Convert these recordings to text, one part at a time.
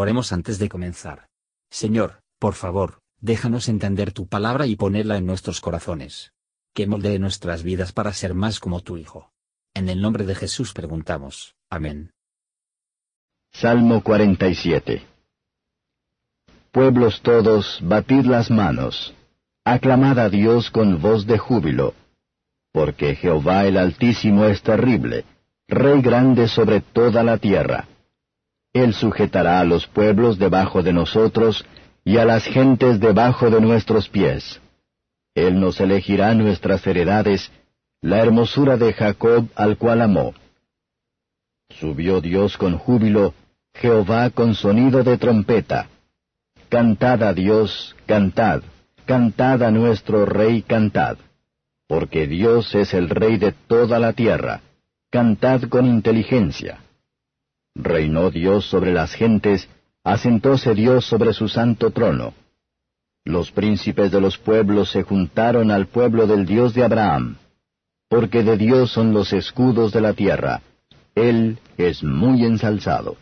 Oremos antes de comenzar. Señor, por favor, déjanos entender tu palabra y ponerla en nuestros corazones. Que moldee nuestras vidas para ser más como tu Hijo. En el nombre de Jesús preguntamos. Amén. Salmo 47 Pueblos todos, batid las manos. Aclamad a Dios con voz de júbilo. Porque Jehová el Altísimo es terrible, Rey grande sobre toda la tierra. Él sujetará a los pueblos debajo de nosotros, y a las gentes debajo de nuestros pies. Él nos elegirá nuestras heredades, la hermosura de Jacob al cual amó. Subió Dios con júbilo, Jehová con sonido de trompeta. Cantad a Dios, cantad, cantad a nuestro Rey, cantad. Porque Dios es el Rey de toda la tierra, cantad con inteligencia. Reinó Dios sobre las gentes, asentóse Dios sobre su santo trono. Los príncipes de los pueblos se juntaron al pueblo del Dios de Abraham, porque de Dios son los escudos de la tierra, Él es muy ensalzado.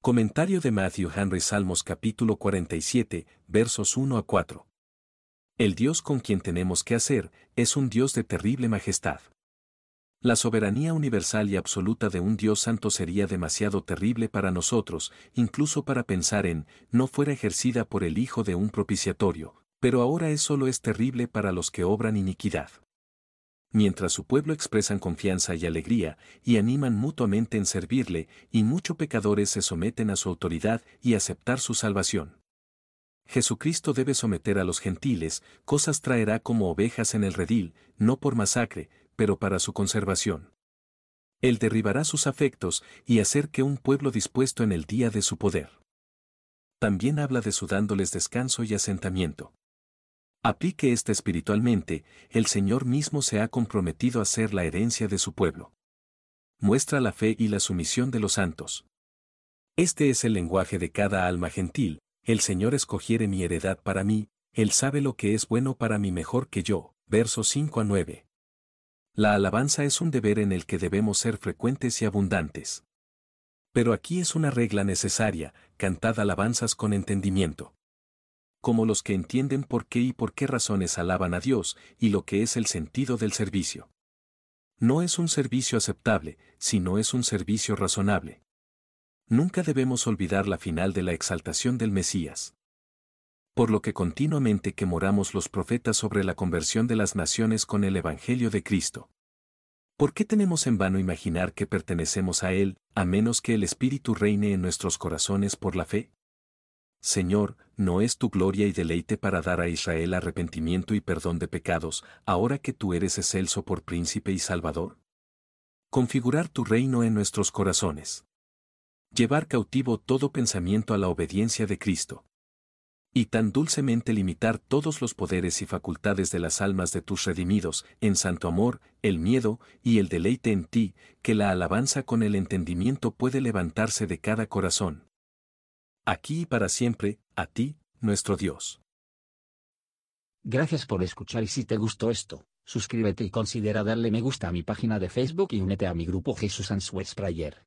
Comentario de Matthew Henry Salmos capítulo 47, versos 1 a 4. El Dios con quien tenemos que hacer es un Dios de terrible majestad. La soberanía universal y absoluta de un Dios santo sería demasiado terrible para nosotros, incluso para pensar en, no fuera ejercida por el Hijo de un propiciatorio, pero ahora es solo es terrible para los que obran iniquidad. Mientras su pueblo expresan confianza y alegría, y animan mutuamente en servirle, y muchos pecadores se someten a su autoridad y aceptar su salvación. Jesucristo debe someter a los gentiles, cosas traerá como ovejas en el redil, no por masacre, pero para su conservación. Él derribará sus afectos y hacer que un pueblo dispuesto en el día de su poder. También habla de su dándoles descanso y asentamiento. Aplique este espiritualmente, el Señor mismo se ha comprometido a ser la herencia de su pueblo. Muestra la fe y la sumisión de los santos. Este es el lenguaje de cada alma gentil, el Señor escogiere mi heredad para mí, Él sabe lo que es bueno para mí mejor que yo. Versos 5 a 9. La alabanza es un deber en el que debemos ser frecuentes y abundantes. Pero aquí es una regla necesaria, cantad alabanzas con entendimiento. Como los que entienden por qué y por qué razones alaban a Dios y lo que es el sentido del servicio. No es un servicio aceptable, sino es un servicio razonable. Nunca debemos olvidar la final de la exaltación del Mesías por lo que continuamente que moramos los profetas sobre la conversión de las naciones con el Evangelio de Cristo. ¿Por qué tenemos en vano imaginar que pertenecemos a Él, a menos que el Espíritu reine en nuestros corazones por la fe? Señor, ¿no es tu gloria y deleite para dar a Israel arrepentimiento y perdón de pecados, ahora que tú eres excelso por príncipe y salvador? Configurar tu reino en nuestros corazones. Llevar cautivo todo pensamiento a la obediencia de Cristo y tan dulcemente limitar todos los poderes y facultades de las almas de tus redimidos, en santo amor, el miedo y el deleite en ti, que la alabanza con el entendimiento puede levantarse de cada corazón. Aquí y para siempre, a ti, nuestro Dios. Gracias por escuchar y si te gustó esto, suscríbete y considera darle me gusta a mi página de Facebook y únete a mi grupo Jesús Answers Prayer.